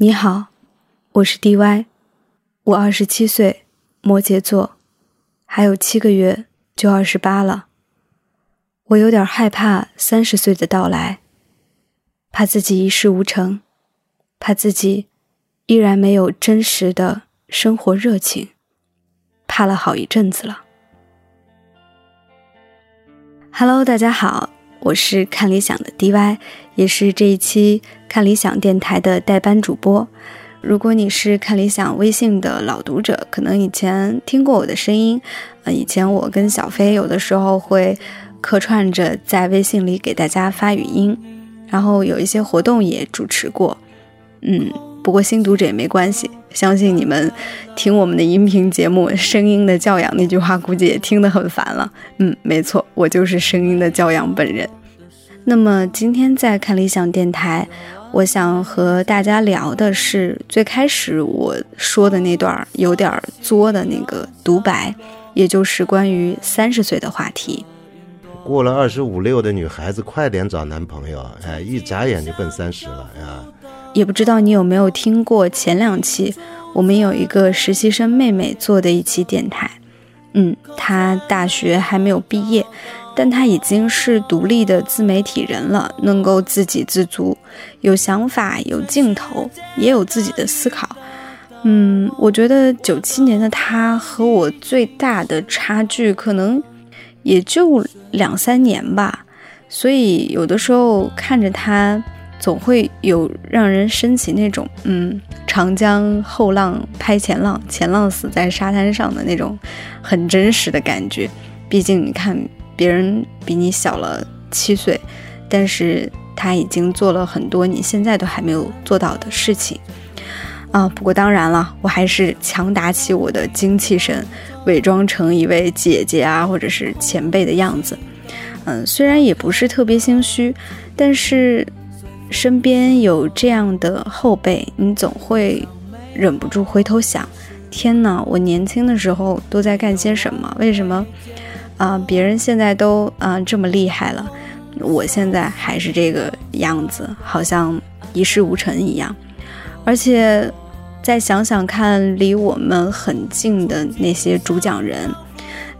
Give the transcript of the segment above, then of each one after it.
你好，我是 DY，我二十七岁，摩羯座，还有七个月就二十八了。我有点害怕三十岁的到来，怕自己一事无成，怕自己依然没有真实的生活热情，怕了好一阵子了。Hello，大家好。我是看理想的 DY，也是这一期看理想电台的代班主播。如果你是看理想微信的老读者，可能以前听过我的声音。呃，以前我跟小飞有的时候会客串着在微信里给大家发语音，然后有一些活动也主持过。嗯。不过新读者也没关系，相信你们听我们的音频节目《声音的教养》那句话，估计也听得很烦了。嗯，没错，我就是声音的教养本人。那么今天在看理想电台，我想和大家聊的是最开始我说的那段有点作的那个独白，也就是关于三十岁的话题。过了二十五六的女孩子，快点找男朋友，哎，一眨眼就奔三十了呀。也不知道你有没有听过前两期，我们有一个实习生妹妹做的一期电台。嗯，她大学还没有毕业，但她已经是独立的自媒体人了，能够自给自足，有想法，有镜头，也有自己的思考。嗯，我觉得九七年的她和我最大的差距可能也就两三年吧，所以有的时候看着她。总会有让人升起那种嗯，长江后浪拍前浪，前浪死在沙滩上的那种很真实的感觉。毕竟你看，别人比你小了七岁，但是他已经做了很多你现在都还没有做到的事情啊。不过当然了，我还是强打起我的精气神，伪装成一位姐姐啊，或者是前辈的样子。嗯，虽然也不是特别心虚，但是。身边有这样的后辈，你总会忍不住回头想：天哪，我年轻的时候都在干些什么？为什么啊？别人现在都啊这么厉害了，我现在还是这个样子，好像一事无成一样。而且再想想看，离我们很近的那些主讲人，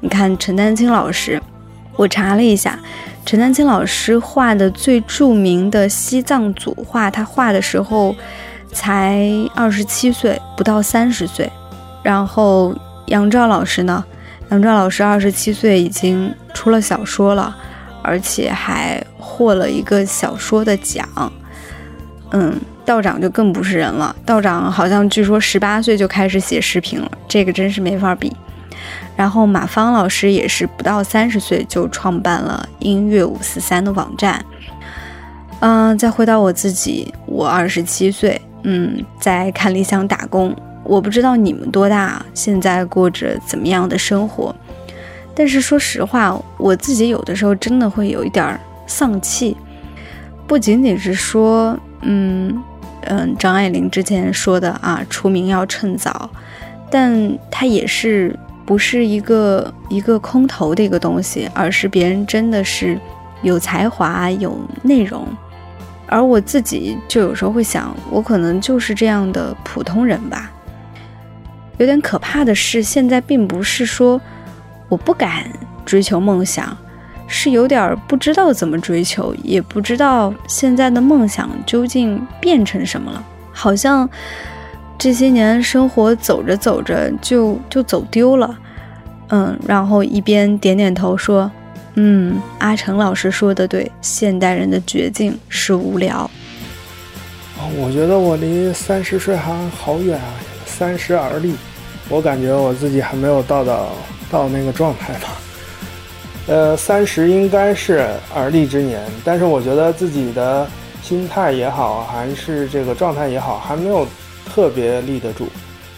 你看陈丹青老师，我查了一下。陈丹青老师画的最著名的西藏组画，他画的时候才二十七岁，不到三十岁。然后杨照老师呢，杨照老师二十七岁已经出了小说了，而且还获了一个小说的奖。嗯，道长就更不是人了，道长好像据说十八岁就开始写视频了，这个真是没法比。然后马芳老师也是不到三十岁就创办了音乐五四三的网站。嗯，再回到我自己，我二十七岁，嗯，在看理想打工。我不知道你们多大，现在过着怎么样的生活。但是说实话，我自己有的时候真的会有一点丧气。不仅仅是说，嗯嗯，张爱玲之前说的啊，出名要趁早，但她也是。不是一个一个空头的一个东西，而是别人真的是有才华、有内容，而我自己就有时候会想，我可能就是这样的普通人吧。有点可怕的是，现在并不是说我不敢追求梦想，是有点不知道怎么追求，也不知道现在的梦想究竟变成什么了，好像。这些年生活走着走着就就走丢了，嗯，然后一边点点头说：“嗯，阿成老师说的对，现代人的绝境是无聊。”我觉得我离三十岁还好远啊，三十而立，我感觉我自己还没有到到到那个状态吧。呃，三十应该是而立之年，但是我觉得自己的心态也好，还是这个状态也好，还没有。特别立得住，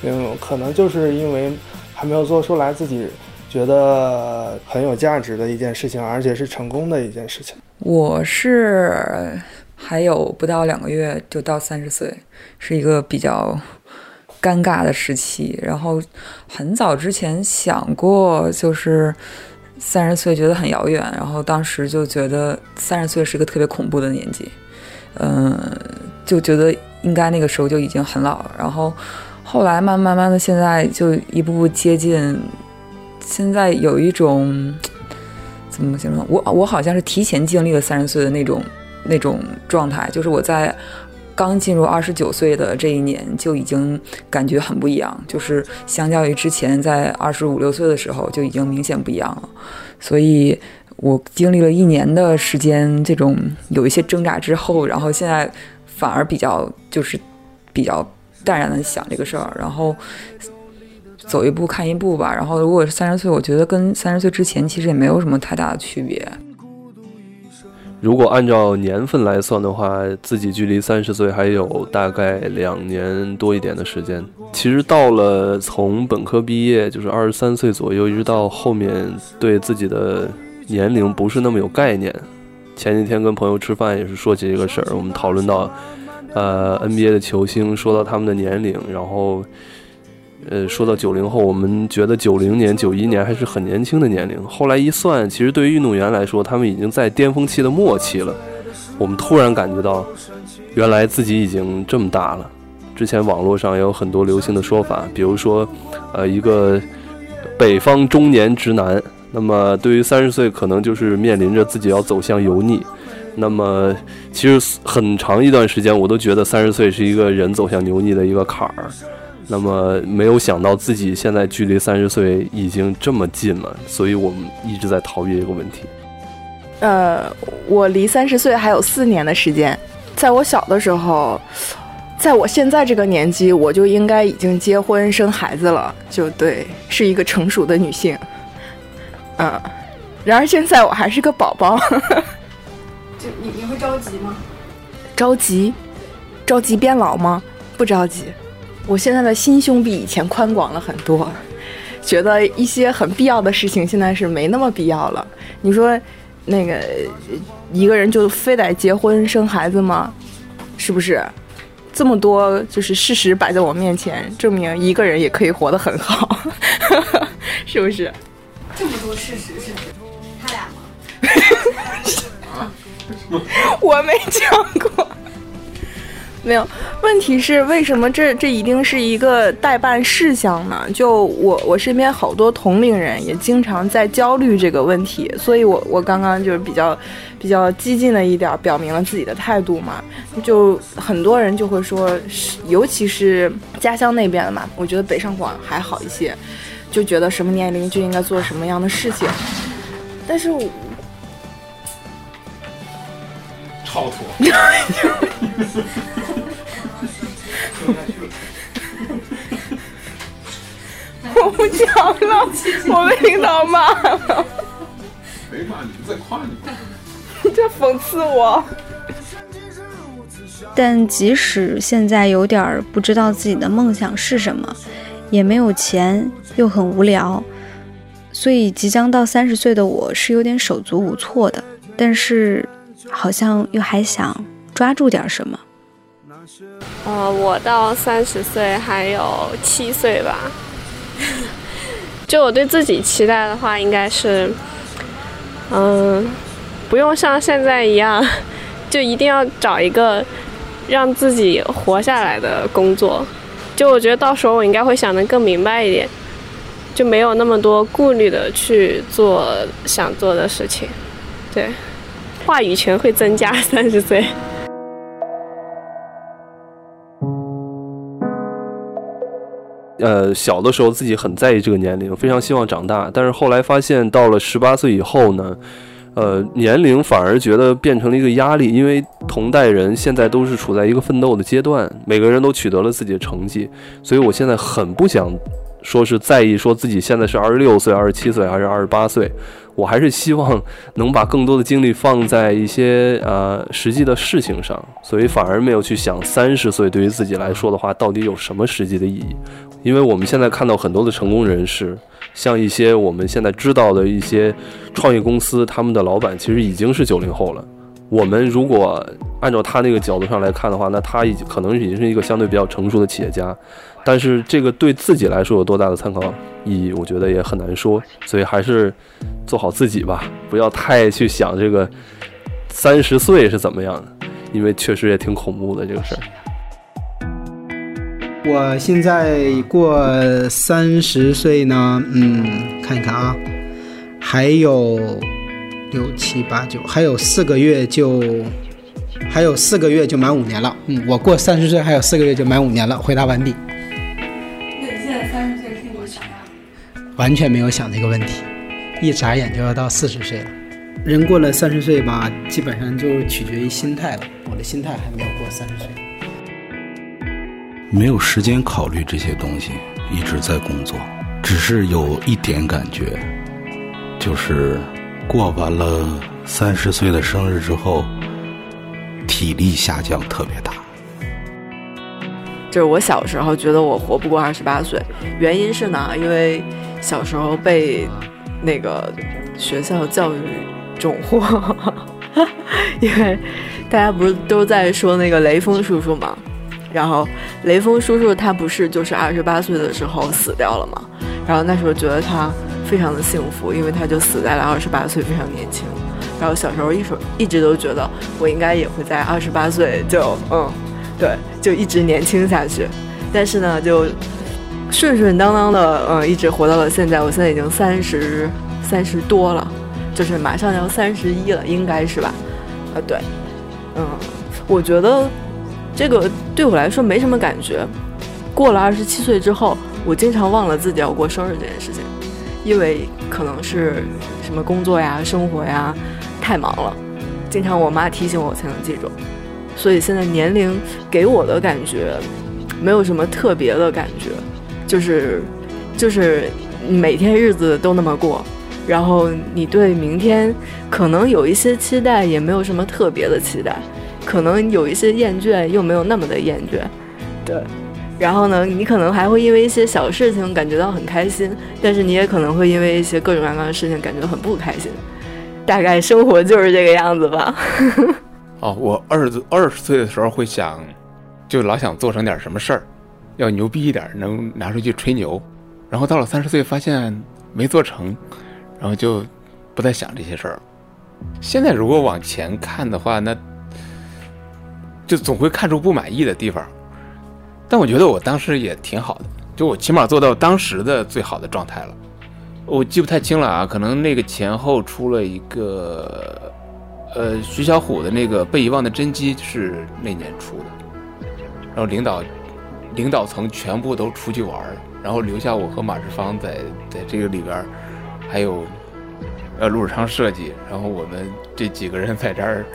嗯，可能就是因为还没有做出来自己觉得很有价值的一件事情，而且是成功的一件事情。我是还有不到两个月就到三十岁，是一个比较尴尬的时期。然后很早之前想过，就是三十岁觉得很遥远，然后当时就觉得三十岁是一个特别恐怖的年纪，嗯，就觉得。应该那个时候就已经很老了。然后后来慢慢慢的，现在就一步步接近，现在有一种怎么形容？我我好像是提前经历了三十岁的那种那种状态，就是我在。刚进入二十九岁的这一年，就已经感觉很不一样，就是相较于之前在二十五六岁的时候，就已经明显不一样了。所以我经历了一年的时间，这种有一些挣扎之后，然后现在反而比较就是比较淡然的想这个事儿，然后走一步看一步吧。然后如果是三十岁，我觉得跟三十岁之前其实也没有什么太大的区别。如果按照年份来算的话，自己距离三十岁还有大概两年多一点的时间。其实到了从本科毕业，就是二十三岁左右，一直到后面对自己的年龄不是那么有概念。前几天跟朋友吃饭也是说起这个事儿，我们讨论到，呃，NBA 的球星说到他们的年龄，然后。呃，说到九零后，我们觉得九零年、九一年还是很年轻的年龄。后来一算，其实对于运动员来说，他们已经在巅峰期的末期了。我们突然感觉到，原来自己已经这么大了。之前网络上也有很多流行的说法，比如说，呃，一个北方中年直男，那么对于三十岁，可能就是面临着自己要走向油腻。那么，其实很长一段时间，我都觉得三十岁是一个人走向油腻的一个坎儿。那么没有想到自己现在距离三十岁已经这么近了，所以我们一直在逃避这个问题。呃，我离三十岁还有四年的时间，在我小的时候，在我现在这个年纪，我就应该已经结婚生孩子了，就对，是一个成熟的女性。嗯，然而现在我还是个宝宝。就你你会着急吗？着急？着急变老吗？不着急。我现在的心胸比以前宽广了很多，觉得一些很必要的事情现在是没那么必要了。你说，那个一个人就非得结婚生孩子吗？是不是？这么多就是事实摆在我面前，证明一个人也可以活得很好，是不是？这么多事实是他俩吗？我没讲过。没有，问题是为什么这这一定是一个代办事项呢？就我我身边好多同龄人也经常在焦虑这个问题，所以我我刚刚就是比较比较激进了一点，表明了自己的态度嘛。就很多人就会说，尤其是家乡那边的嘛，我觉得北上广还好一些，就觉得什么年龄就应该做什么样的事情，但是我。超脱。我不讲了，我被领导骂了。没骂你，在夸你。你在讽刺我。但即使现在有点不知道自己的梦想是什么，也没有钱，又很无聊，所以即将到三十岁的我是有点手足无措的。但是。好像又还想抓住点什么。呃，我到三十岁还有七岁吧。就我对自己期待的话，应该是，嗯，不用像现在一样，就一定要找一个让自己活下来的工作。就我觉得到时候我应该会想得更明白一点，就没有那么多顾虑的去做想做的事情。对。话语权会增加，三十岁。呃，小的时候自己很在意这个年龄，非常希望长大。但是后来发现，到了十八岁以后呢，呃，年龄反而觉得变成了一个压力，因为同代人现在都是处在一个奋斗的阶段，每个人都取得了自己的成绩，所以我现在很不想说是在意说自己现在是二十六岁、二十七岁还是二十八岁。我还是希望能把更多的精力放在一些呃实际的事情上，所以反而没有去想三十岁对于自己来说的话到底有什么实际的意义。因为我们现在看到很多的成功人士，像一些我们现在知道的一些创业公司，他们的老板其实已经是九零后了。我们如果按照他那个角度上来看的话，那他已经可能已经是一个相对比较成熟的企业家。但是这个对自己来说有多大的参考意义，我觉得也很难说。所以还是做好自己吧，不要太去想这个三十岁是怎么样的，因为确实也挺恐怖的这个事儿。我现在过三十岁呢，嗯，看一看啊，还有六七八九，还有四个月就，还有四个月就满五年了。嗯，我过三十岁还有四个月就满五年了。回答完毕。那你现在三十岁是你啥呀？完全没有想这个问题，一眨眼就要到四十岁了。人过了三十岁吧，基本上就取决于心态了。我的心态还没有过三十岁。没有时间考虑这些东西，一直在工作，只是有一点感觉，就是过完了三十岁的生日之后，体力下降特别大。就是我小时候觉得我活不过二十八岁，原因是呢，因为小时候被那个学校教育种货，因为大家不是都在说那个雷锋叔叔吗？然后雷锋叔叔他不是就是二十八岁的时候死掉了吗？然后那时候觉得他非常的幸福，因为他就死在了二十八岁，非常年轻。然后小时候一直一直都觉得我应该也会在二十八岁就嗯，对，就一直年轻下去。但是呢，就顺顺当当的嗯，一直活到了现在。我现在已经三十三十多了，就是马上要三十一了，应该是吧？啊，对，嗯，我觉得。这个对我来说没什么感觉。过了二十七岁之后，我经常忘了自己要过生日这件事情，因为可能是什么工作呀、生活呀太忙了，经常我妈提醒我才能记住。所以现在年龄给我的感觉没有什么特别的感觉，就是就是每天日子都那么过，然后你对明天可能有一些期待，也没有什么特别的期待。可能有一些厌倦，又没有那么的厌倦，对。然后呢，你可能还会因为一些小事情感觉到很开心，但是你也可能会因为一些各种各样的事情感觉很不开心。大概生活就是这个样子吧。哦，我二十二十岁的时候会想，就老想做成点什么事儿，要牛逼一点，能拿出去吹牛。然后到了三十岁，发现没做成，然后就不再想这些事儿。现在如果往前看的话，那。就总会看出不满意的地方，但我觉得我当时也挺好的，就我起码做到当时的最好的状态了。我记不太清了啊，可能那个前后出了一个，呃，徐小虎的那个被遗忘的真迹是那年出的，然后领导领导层全部都出去玩了，然后留下我和马志芳在在这个里边，还有呃陆志昌设计，然后我们这几个人在这儿。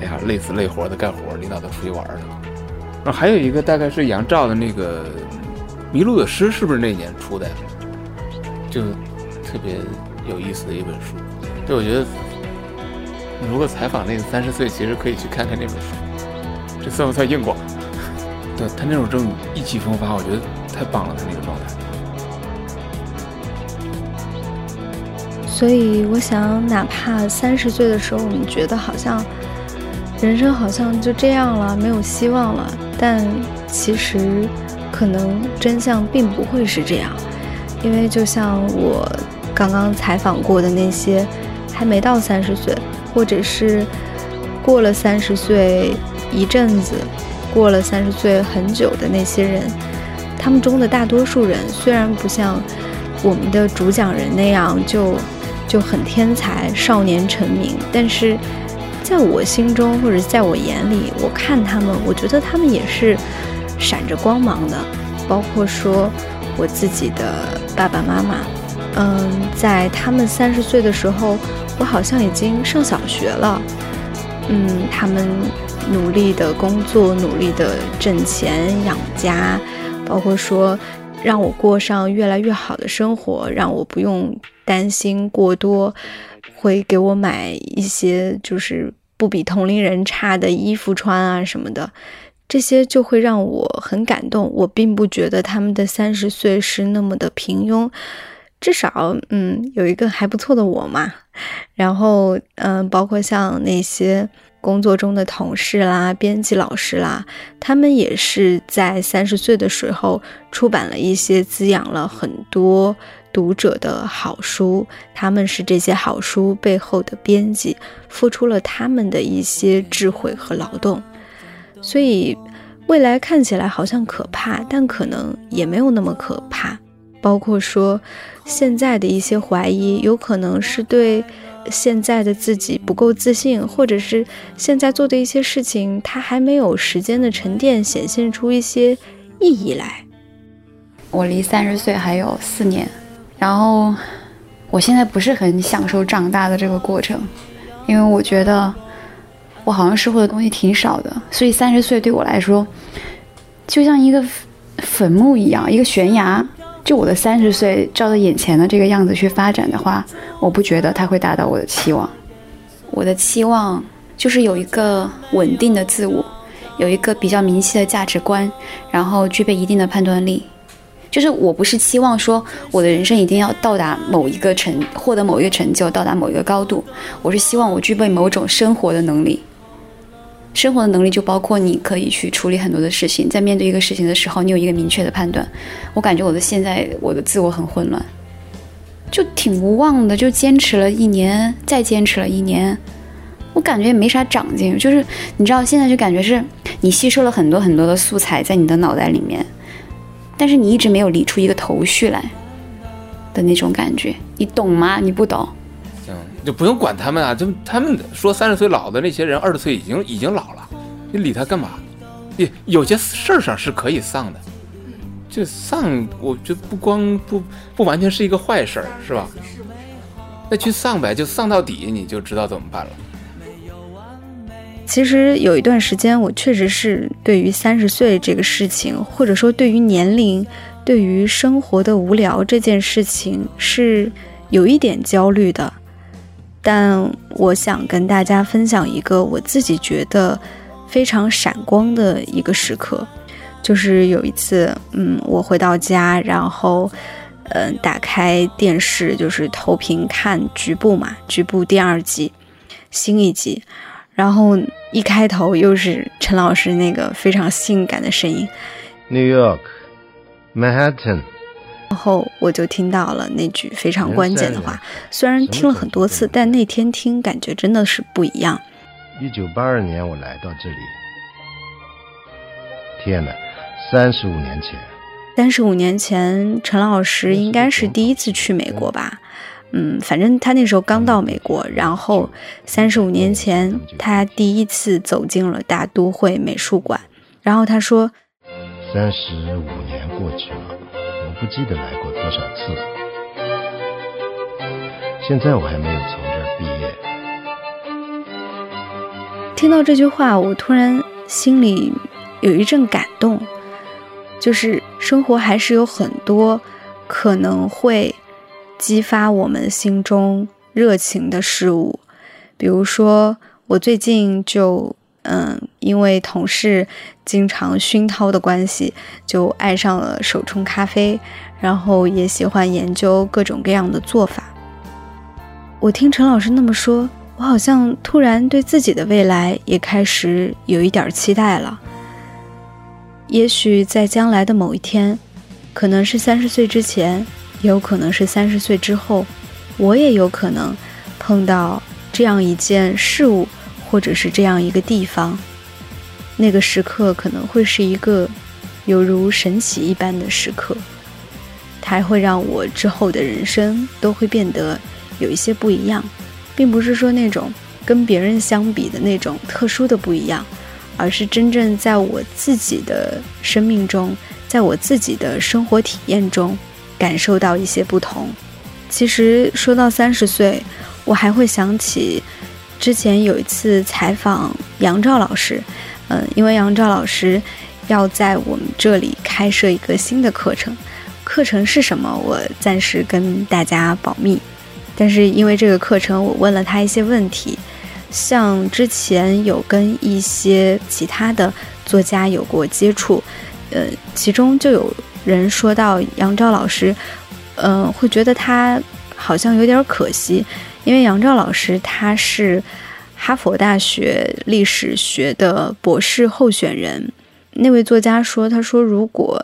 哎呀，累死累活的干活，领导都出去玩了。然后还有一个大概是杨照的那个《迷路的诗》，是不是那年出的？就特别有意思的一本书。对我觉得，如果采访那个三十岁，其实可以去看看那本书。这算不算硬广？对他那种这种意气风发，我觉得太棒了，他那个状态。所以我想，哪怕三十岁的时候，我们觉得好像。人生好像就这样了，没有希望了。但其实，可能真相并不会是这样，因为就像我刚刚采访过的那些还没到三十岁，或者是过了三十岁一阵子，过了三十岁很久的那些人，他们中的大多数人虽然不像我们的主讲人那样就就很天才、少年成名，但是。在我心中，或者在我眼里，我看他们，我觉得他们也是闪着光芒的。包括说我自己的爸爸妈妈，嗯，在他们三十岁的时候，我好像已经上小学了。嗯，他们努力的工作，努力的挣钱养家，包括说让我过上越来越好的生活，让我不用担心过多。会给我买一些就是不比同龄人差的衣服穿啊什么的，这些就会让我很感动。我并不觉得他们的三十岁是那么的平庸，至少嗯有一个还不错的我嘛。然后嗯，包括像那些工作中的同事啦、编辑老师啦，他们也是在三十岁的时候出版了一些滋养了很多。读者的好书，他们是这些好书背后的编辑，付出了他们的一些智慧和劳动。所以，未来看起来好像可怕，但可能也没有那么可怕。包括说，现在的一些怀疑，有可能是对现在的自己不够自信，或者是现在做的一些事情，它还没有时间的沉淀，显现出一些意义来。我离三十岁还有四年，然后我现在不是很享受长大的这个过程，因为我觉得我好像收获的东西挺少的，所以三十岁对我来说就像一个坟墓一样，一个悬崖。就我的三十岁照着眼前的这个样子去发展的话，我不觉得它会达到我的期望。我的期望就是有一个稳定的自我，有一个比较明晰的价值观，然后具备一定的判断力。就是我不是期望说我的人生一定要到达某一个成，获得某一个成就，到达某一个高度。我是希望我具备某种生活的能力。生活的能力就包括你可以去处理很多的事情，在面对一个事情的时候，你有一个明确的判断。我感觉我的现在我的自我很混乱，就挺无望的，就坚持了一年，再坚持了一年，我感觉也没啥长进。就是你知道，现在就感觉是你吸收了很多很多的素材在你的脑袋里面，但是你一直没有理出一个头绪来的那种感觉，你懂吗？你不懂。就不用管他们啊！就他们说三十岁老的那些人，二十岁已经已经老了，你理他干嘛？有有些事儿上是可以丧的，就丧，我觉得不光不不完全是一个坏事儿，是吧？那去丧呗，就丧到底，你就知道怎么办了。其实有一段时间，我确实是对于三十岁这个事情，或者说对于年龄、对于生活的无聊这件事情，是有一点焦虑的。但我想跟大家分享一个我自己觉得非常闪光的一个时刻，就是有一次，嗯，我回到家，然后，嗯，打开电视，就是投屏看《局部》嘛，《局部》第二季新一集，然后一开头又是陈老师那个非常性感的声音，New York Manhattan。然后我就听到了那句非常关键的话，虽然听了很多次，但那天听感觉真的是不一样。一九八二年我来到这里，天哪，三十五年前。三十五年前，陈老师应该是第一次去美国吧？嗯，反正他那时候刚到美国，然后三十五年前他第一次走进了大都会美术馆，然后他说：“三十五年过去了。”不记得来过多少次，现在我还没有从这儿毕业。听到这句话，我突然心里有一阵感动，就是生活还是有很多可能会激发我们心中热情的事物，比如说我最近就。嗯，因为同事经常熏陶的关系，就爱上了手冲咖啡，然后也喜欢研究各种各样的做法。我听陈老师那么说，我好像突然对自己的未来也开始有一点期待了。也许在将来的某一天，可能是三十岁之前，也有可能是三十岁之后，我也有可能碰到这样一件事物。或者是这样一个地方，那个时刻可能会是一个犹如神奇一般的时刻，它会让我之后的人生都会变得有一些不一样，并不是说那种跟别人相比的那种特殊的不一样，而是真正在我自己的生命中，在我自己的生活体验中感受到一些不同。其实说到三十岁，我还会想起。之前有一次采访杨照老师，嗯，因为杨照老师要在我们这里开设一个新的课程，课程是什么，我暂时跟大家保密。但是因为这个课程，我问了他一些问题，像之前有跟一些其他的作家有过接触，呃，其中就有人说到杨照老师，嗯，会觉得他好像有点可惜。因为杨照老师他是哈佛大学历史学的博士候选人，那位作家说：“他说如果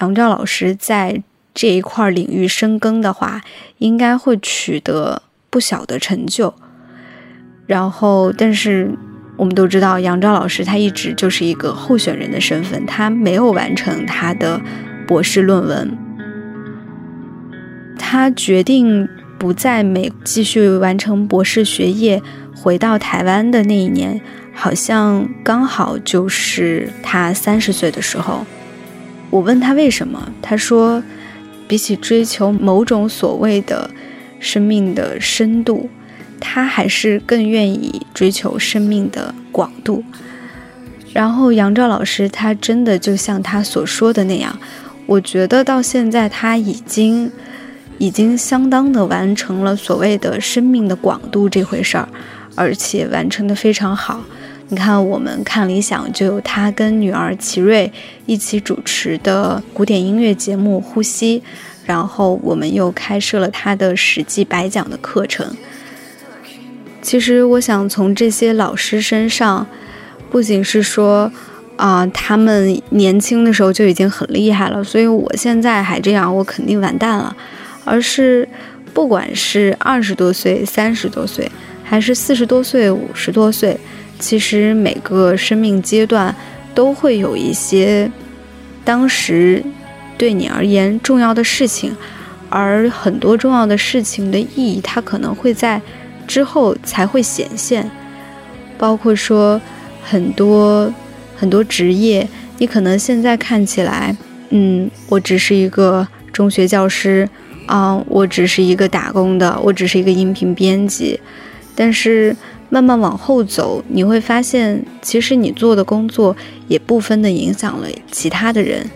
杨照老师在这一块领域深耕的话，应该会取得不小的成就。然后，但是我们都知道，杨照老师他一直就是一个候选人的身份，他没有完成他的博士论文。他决定不在美继续完成博士学业，回到台湾的那一年，好像刚好就是他三十岁的时候。我问他为什么，他说，比起追求某种所谓的生命的深度。他还是更愿意追求生命的广度。然后杨照老师，他真的就像他所说的那样，我觉得到现在他已经已经相当的完成了所谓的生命的广度这回事儿，而且完成的非常好。你看，我们看理想就有他跟女儿齐瑞一起主持的古典音乐节目《呼吸》，然后我们又开设了他的史记白讲的课程。其实我想从这些老师身上，不仅是说，啊，他们年轻的时候就已经很厉害了，所以我现在还这样，我肯定完蛋了。而是，不管是二十多岁、三十多岁，还是四十多岁、五十多岁，其实每个生命阶段都会有一些当时对你而言重要的事情，而很多重要的事情的意义，它可能会在。之后才会显现，包括说很多很多职业，你可能现在看起来，嗯，我只是一个中学教师啊，我只是一个打工的，我只是一个音频编辑，但是慢慢往后走，你会发现，其实你做的工作也部分的影响了其他的人，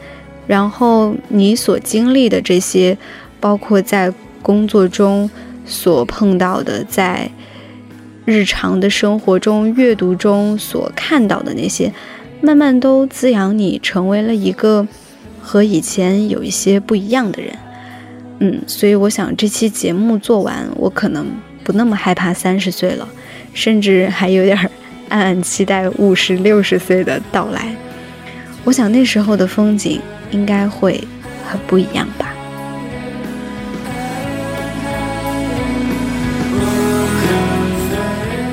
然后你所经历的这些，包括在工作中。所碰到的，在日常的生活中、阅读中所看到的那些，慢慢都滋养你，成为了一个和以前有一些不一样的人。嗯，所以我想这期节目做完，我可能不那么害怕三十岁了，甚至还有点暗暗期待五十六十岁的到来。我想那时候的风景应该会很不一样吧。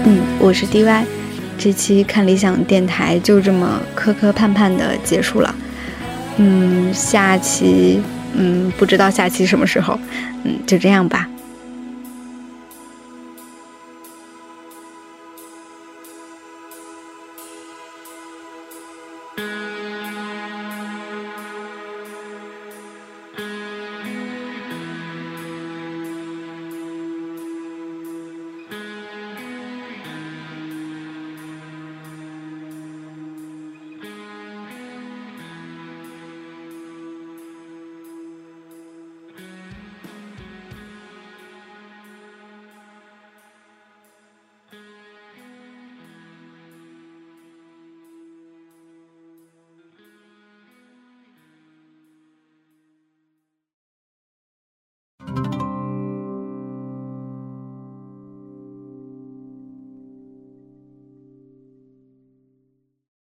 嗯我是 DY，这期看理想电台就这么磕磕绊绊的结束了。嗯，下期，嗯，不知道下期什么时候，嗯，就这样吧。